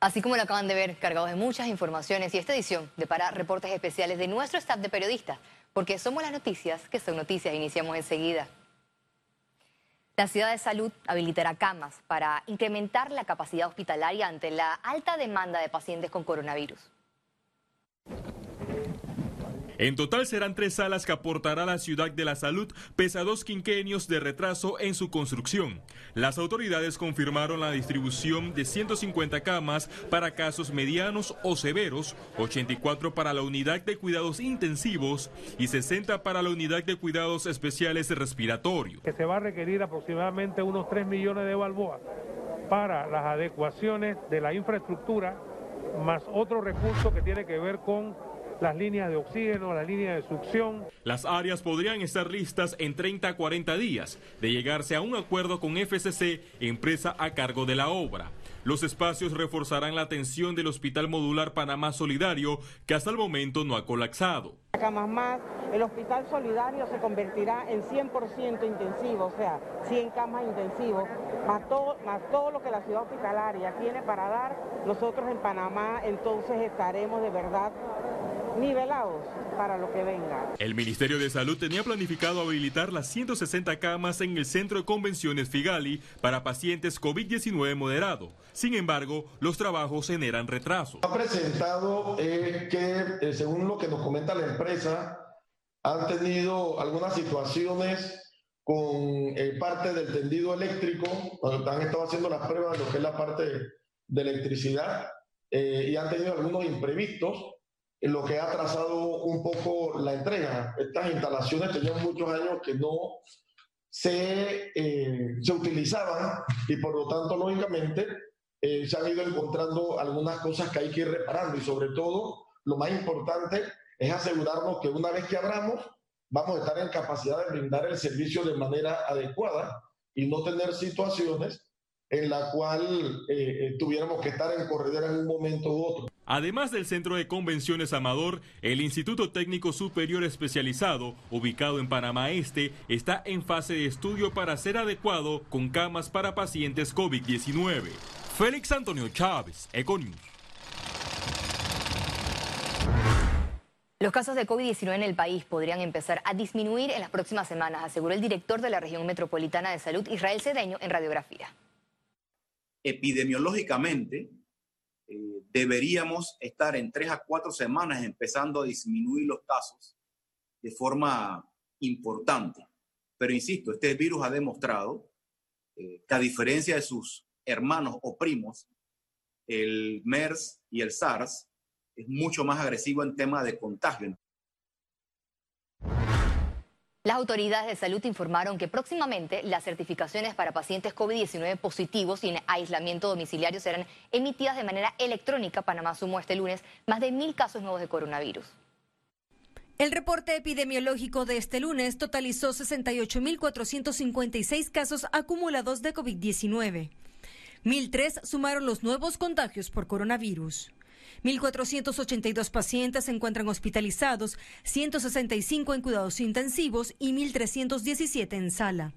Así como lo acaban de ver, cargados de muchas informaciones y esta edición de para reportes especiales de nuestro staff de periodistas, porque somos las noticias que son noticias. Iniciamos enseguida. La ciudad de salud habilitará camas para incrementar la capacidad hospitalaria ante la alta demanda de pacientes con coronavirus. En total serán tres salas que aportará la Ciudad de la Salud, pese a dos quinquenios de retraso en su construcción. Las autoridades confirmaron la distribución de 150 camas para casos medianos o severos, 84 para la unidad de cuidados intensivos y 60 para la unidad de cuidados especiales respiratorios. Que se va a requerir aproximadamente unos 3 millones de balboas para las adecuaciones de la infraestructura, más otro recurso que tiene que ver con las líneas de oxígeno, las líneas de succión. Las áreas podrían estar listas en 30 a 40 días de llegarse a un acuerdo con FCC, empresa a cargo de la obra. Los espacios reforzarán la atención del Hospital Modular Panamá Solidario, que hasta el momento no ha colapsado. Camas más, el Hospital Solidario se convertirá en 100% intensivo, o sea, 100 camas intensivos, más todo, más todo lo que la ciudad hospitalaria tiene para dar, nosotros en Panamá entonces estaremos de verdad nivelados para lo que venga. El Ministerio de Salud tenía planificado habilitar las 160 camas en el Centro de Convenciones Figali para pacientes COVID-19 moderado. Sin embargo, los trabajos generan retraso. Ha presentado eh, que, eh, según lo que nos comenta la empresa, han tenido algunas situaciones con eh, parte del tendido eléctrico, cuando han estado haciendo las pruebas de lo que es la parte de electricidad, y han tenido algunos imprevistos lo que ha trazado un poco la entrega. Estas instalaciones tenían muchos años que no se, eh, se utilizaban y por lo tanto, lógicamente, eh, se han ido encontrando algunas cosas que hay que ir reparando y sobre todo, lo más importante es asegurarnos que una vez que abramos, vamos a estar en capacidad de brindar el servicio de manera adecuada y no tener situaciones en la cual eh, tuviéramos que estar en corredera en un momento u otro. Además del Centro de Convenciones Amador, el Instituto Técnico Superior Especializado, ubicado en Panamá Este, está en fase de estudio para ser adecuado con camas para pacientes COVID-19. Félix Antonio Chávez, Econius. Los casos de COVID-19 en el país podrían empezar a disminuir en las próximas semanas, aseguró el director de la región metropolitana de salud, Israel Cedeño, en radiografía. Epidemiológicamente, deberíamos estar en tres a cuatro semanas empezando a disminuir los casos de forma importante. Pero insisto, este virus ha demostrado eh, que a diferencia de sus hermanos o primos, el MERS y el SARS es mucho más agresivo en tema de contagio. Las autoridades de salud informaron que próximamente las certificaciones para pacientes COVID-19 positivos y en aislamiento domiciliario serán emitidas de manera electrónica. Panamá sumó este lunes más de mil casos nuevos de coronavirus. El reporte epidemiológico de este lunes totalizó 68.456 casos acumulados de COVID-19. 1.003 sumaron los nuevos contagios por coronavirus. 1.482 pacientes se encuentran hospitalizados, 165 en cuidados intensivos y 1.317 en sala.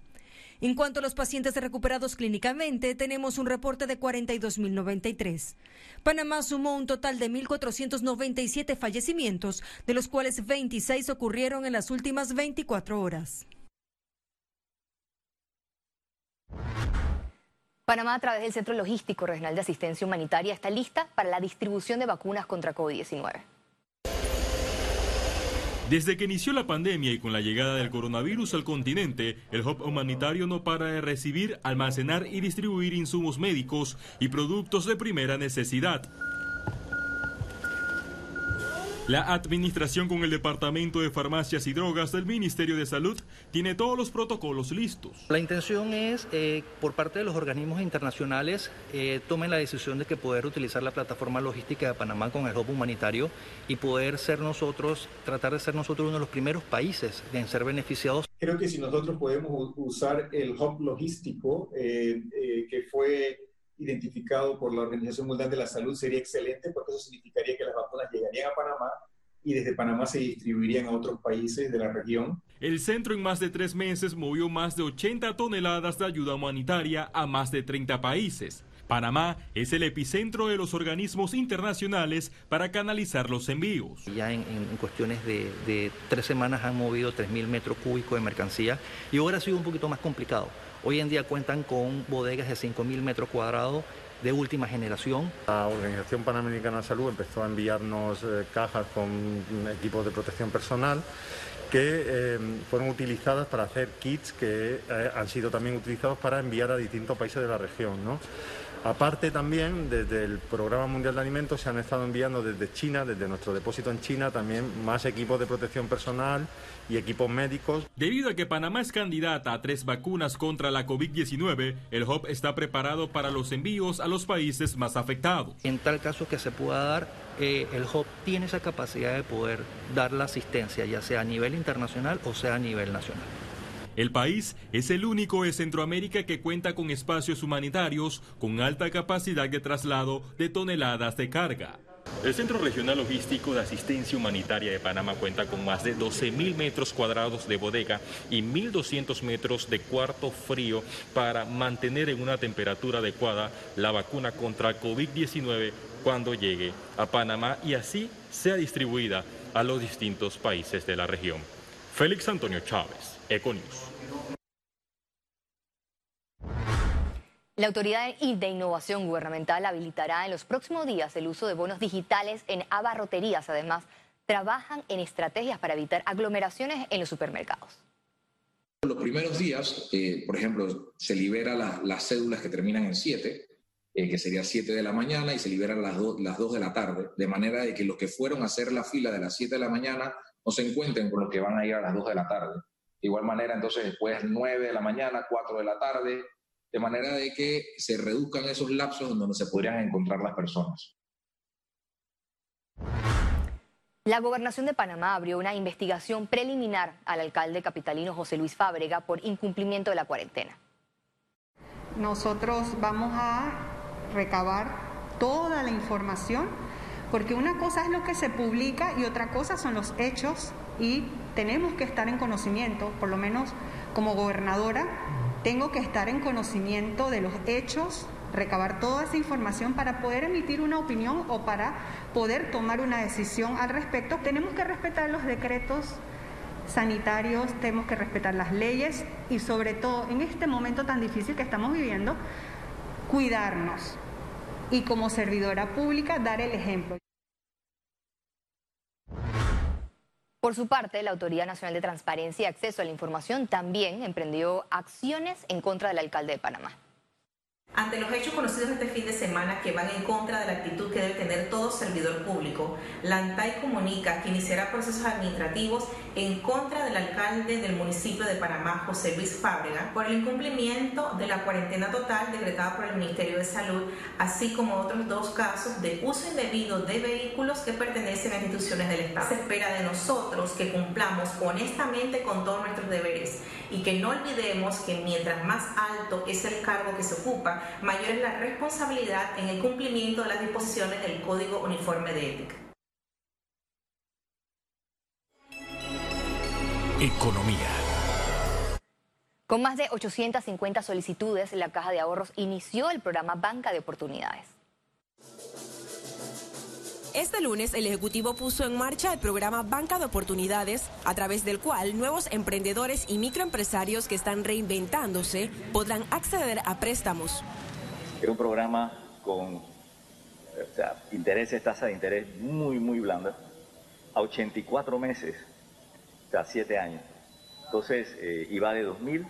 En cuanto a los pacientes recuperados clínicamente, tenemos un reporte de 42.093. Panamá sumó un total de 1.497 fallecimientos, de los cuales 26 ocurrieron en las últimas 24 horas. Panamá, a través del Centro Logístico Regional de Asistencia Humanitaria, está lista para la distribución de vacunas contra COVID-19. Desde que inició la pandemia y con la llegada del coronavirus al continente, el Hub Humanitario no para de recibir, almacenar y distribuir insumos médicos y productos de primera necesidad. La administración con el Departamento de Farmacias y Drogas del Ministerio de Salud tiene todos los protocolos listos. La intención es, eh, por parte de los organismos internacionales, eh, tomen la decisión de que poder utilizar la plataforma logística de Panamá con el hub humanitario y poder ser nosotros, tratar de ser nosotros uno de los primeros países en ser beneficiados. Creo que si nosotros podemos usar el hub logístico eh, que fue identificado por la Organización Mundial de la Salud sería excelente porque eso significaría que las vacunas llegarían a Panamá y desde Panamá se distribuirían a otros países de la región. El centro en más de tres meses movió más de 80 toneladas de ayuda humanitaria a más de 30 países. Panamá es el epicentro de los organismos internacionales para canalizar los envíos. Ya en, cuestiones de, de, tres semanas han movido 3.000 metros cúbicos de mercancía y ahora ha sido un poquito más complicado. Hoy en día cuentan con bodegas de 5.000 metros cuadrados de última generación. La Organización Panamericana de Salud empezó a enviarnos eh, cajas con equipos de protección personal que eh, fueron utilizadas para hacer kits que eh, han sido también utilizados para enviar a distintos países de la región. Aparte también, desde el Programa Mundial de Alimentos se han estado enviando desde China, desde nuestro depósito en China, también más equipos de protección personal y equipos médicos. Debido a que Panamá es candidata a tres vacunas contra la COVID-19, el HOP está preparado para los envíos a los países más afectados. En tal caso que se pueda dar, eh, el HOP tiene esa capacidad de poder dar la asistencia, ya sea a nivel internacional o sea a nivel nacional. El país es el único de Centroamérica que cuenta con espacios humanitarios con alta capacidad de traslado de toneladas de carga. El Centro Regional Logístico de Asistencia Humanitaria de Panamá cuenta con más de 12.000 metros cuadrados de bodega y 1.200 metros de cuarto frío para mantener en una temperatura adecuada la vacuna contra COVID-19 cuando llegue a Panamá y así sea distribuida a los distintos países de la región. Félix Antonio Chávez, Econius. La Autoridad de Innovación Gubernamental habilitará en los próximos días el uso de bonos digitales en abarroterías. Además, trabajan en estrategias para evitar aglomeraciones en los supermercados. Los primeros días, eh, por ejemplo, se liberan las cédulas que terminan en 7, eh, que sería 7 de la mañana, y se liberan las, las 2 de la tarde, de manera de que los que fueron a hacer la fila de las 7 de la mañana no se encuentren con los que van a ir a las 2 de la tarde. De igual manera, entonces, después 9 de la mañana, 4 de la tarde, de manera de que se reduzcan esos lapsos donde se podrían encontrar las personas. La gobernación de Panamá abrió una investigación preliminar al alcalde capitalino José Luis Fábrega por incumplimiento de la cuarentena. Nosotros vamos a recabar toda la información, porque una cosa es lo que se publica y otra cosa son los hechos y tenemos que estar en conocimiento, por lo menos como gobernadora, tengo que estar en conocimiento de los hechos, recabar toda esa información para poder emitir una opinión o para poder tomar una decisión al respecto. Tenemos que respetar los decretos sanitarios, tenemos que respetar las leyes y sobre todo en este momento tan difícil que estamos viviendo, cuidarnos y como servidora pública dar el ejemplo. Por su parte, la Autoridad Nacional de Transparencia y Acceso a la Información también emprendió acciones en contra del alcalde de Panamá. Ante los hechos conocidos este fin de semana que van en contra de la actitud que debe tener todo servidor público, la ANTAI comunica que iniciará procesos administrativos en contra del alcalde del municipio de Panamá, José Luis Fábrega, por el incumplimiento de la cuarentena total decretada por el Ministerio de Salud, así como otros dos casos de uso indebido de vehículos que pertenecen a instituciones del Estado. Se espera de nosotros que cumplamos honestamente con todos nuestros deberes y que no olvidemos que mientras más alto es el cargo que se ocupa, mayor es la responsabilidad en el cumplimiento de las disposiciones del Código Uniforme de Ética. Economía. Con más de 850 solicitudes, la Caja de Ahorros inició el programa Banca de Oportunidades. Este lunes el Ejecutivo puso en marcha el programa Banca de Oportunidades, a través del cual nuevos emprendedores y microempresarios que están reinventándose podrán acceder a préstamos. Es un programa con intereses, tasa de interés muy, muy blanda, a 84 meses, o sea, 7 años. Entonces, eh, iba de 2.000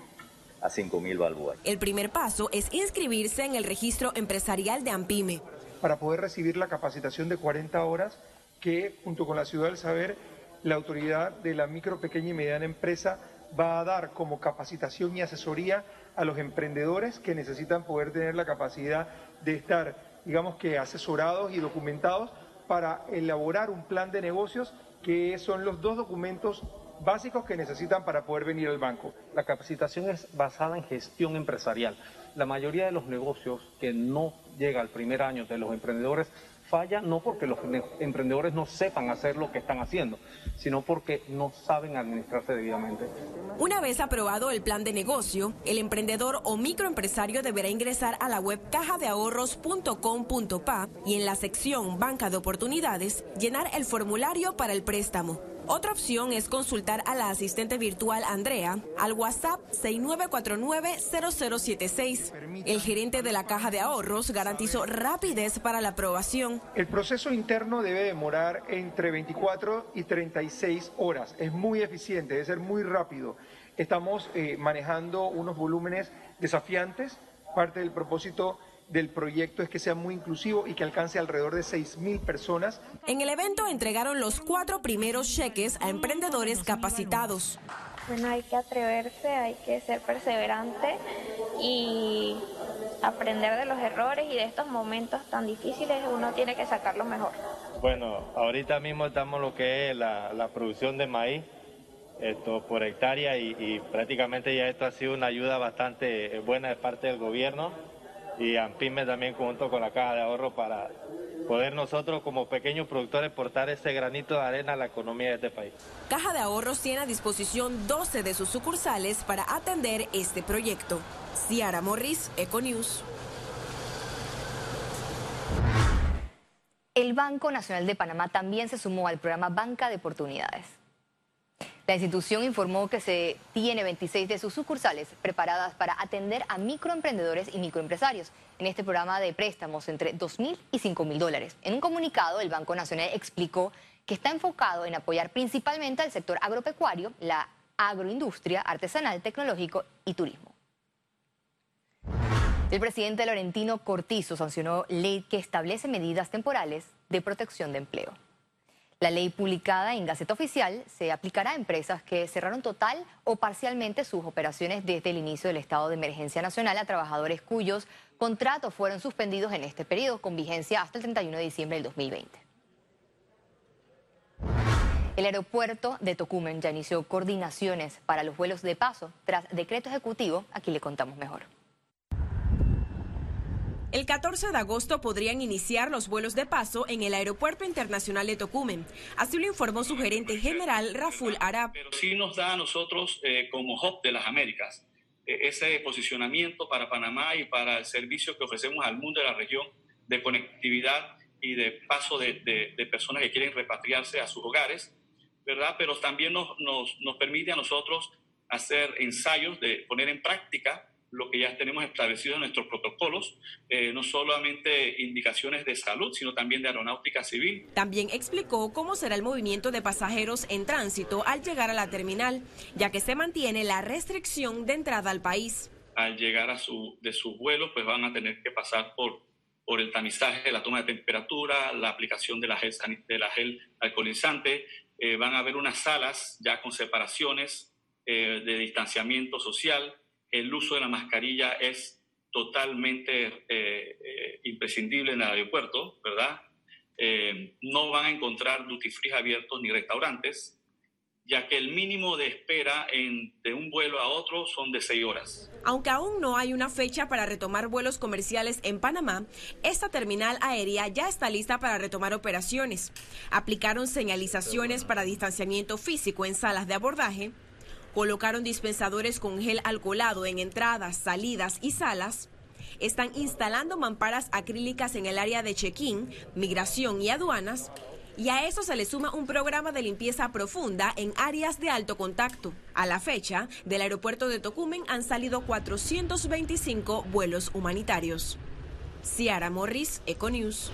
a 5.000 balboas. El primer paso es inscribirse en el registro empresarial de AMPIME para poder recibir la capacitación de 40 horas que junto con la Ciudad del Saber, la autoridad de la micro, pequeña y mediana empresa va a dar como capacitación y asesoría a los emprendedores que necesitan poder tener la capacidad de estar, digamos que, asesorados y documentados para elaborar un plan de negocios que son los dos documentos básicos que necesitan para poder venir al banco. La capacitación es basada en gestión empresarial la mayoría de los negocios que no llega al primer año de los emprendedores falla no porque los emprendedores no sepan hacer lo que están haciendo, sino porque no saben administrarse debidamente. Una vez aprobado el plan de negocio, el emprendedor o microempresario deberá ingresar a la web cajadeahorros.com.pa y en la sección Banca de Oportunidades llenar el formulario para el préstamo. Otra opción es consultar a la asistente virtual Andrea al WhatsApp 6949-0076. El gerente de la Caja de Ahorros garantizó rapidez para la aprobación. El proceso interno debe demorar entre 24 y 36 horas. Es muy eficiente, debe ser muy rápido. Estamos eh, manejando unos volúmenes desafiantes. Parte del propósito del proyecto es que sea muy inclusivo y que alcance alrededor de 6.000 personas. En el evento entregaron los cuatro primeros cheques a emprendedores capacitados. Bueno, hay que atreverse, hay que ser perseverante y aprender de los errores y de estos momentos tan difíciles uno tiene que sacarlo mejor. Bueno, ahorita mismo estamos lo que es la, producción de maíz esto por hectárea y, y prácticamente ya esto ha sido una ayuda bastante buena de parte del gobierno y AMPIME también junto con la Caja de Ahorro para poder nosotros como pequeños productores portar ese granito de arena a la economía de este país. Caja de Ahorros tiene a disposición 12 de sus sucursales para atender este proyecto. Ciara Morris, Econews. El Banco Nacional de Panamá también se sumó al programa Banca de Oportunidades. La institución informó que se tiene 26 de sus sucursales preparadas para atender a microemprendedores y microempresarios en este programa de préstamos entre 2 mil y 5 mil dólares. En un comunicado, el Banco Nacional explicó que está enfocado en apoyar principalmente al sector agropecuario, la agroindustria, artesanal, tecnológico y turismo. El presidente Laurentino Cortizo sancionó ley que establece medidas temporales de protección de empleo. La ley publicada en Gaceta Oficial se aplicará a empresas que cerraron total o parcialmente sus operaciones desde el inicio del estado de emergencia nacional a trabajadores cuyos contratos fueron suspendidos en este periodo con vigencia hasta el 31 de diciembre del 2020. El aeropuerto de Tocumen ya inició coordinaciones para los vuelos de paso tras decreto ejecutivo. Aquí le contamos mejor. El 14 de agosto podrían iniciar los vuelos de paso en el Aeropuerto Internacional de Tocumen. Así lo informó su gerente general, Raful Arab. Pero sí nos da a nosotros, eh, como hub de las Américas, eh, ese posicionamiento para Panamá y para el servicio que ofrecemos al mundo de la región de conectividad y de paso de, de, personas que quieren repatriarse a sus hogares, ¿verdad? Pero también nos, nos, nos permite a nosotros hacer ensayos de poner en práctica lo que ya tenemos establecido en nuestros protocolos, eh, no solamente indicaciones de salud, sino también de aeronáutica civil. También explicó cómo será el movimiento de pasajeros en tránsito al llegar a la terminal, ya que se mantiene la restricción de entrada al país. Al llegar a su, de sus vuelos, pues van a tener que pasar por, por el tamizaje, la toma de temperatura, la aplicación de la gel, de la gel alcoholizante. Eh, van a haber unas salas ya con separaciones eh, de distanciamiento social el uso de la mascarilla es totalmente eh, eh, imprescindible en el aeropuerto, ¿verdad? Eh, no van a encontrar duty free abiertos ni restaurantes, ya que el mínimo de espera de un vuelo a otro son de seis horas. Aunque aún no hay una fecha para retomar vuelos comerciales en Panamá, esta terminal aérea ya está lista para retomar operaciones. Aplicaron señalizaciones para distanciamiento físico en salas de abordaje, Colocaron dispensadores con gel alcoholado en entradas, salidas y salas. Están instalando mamparas acrílicas en el área de check-in, migración y aduanas. Y a eso se le suma un programa de limpieza profunda en áreas de alto contacto. A la fecha, del aeropuerto de Tocumen han salido 425 vuelos humanitarios. Ciara Morris, Econews.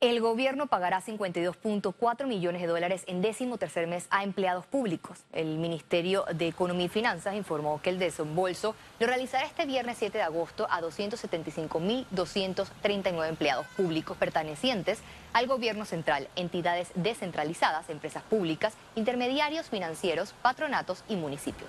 El gobierno pagará 52.4 millones de dólares en décimo tercer mes a empleados públicos. El Ministerio de Economía y Finanzas informó que el desembolso lo realizará este viernes 7 de agosto a 275.239 empleados públicos pertenecientes al gobierno central, entidades descentralizadas, empresas públicas, intermediarios financieros, patronatos y municipios.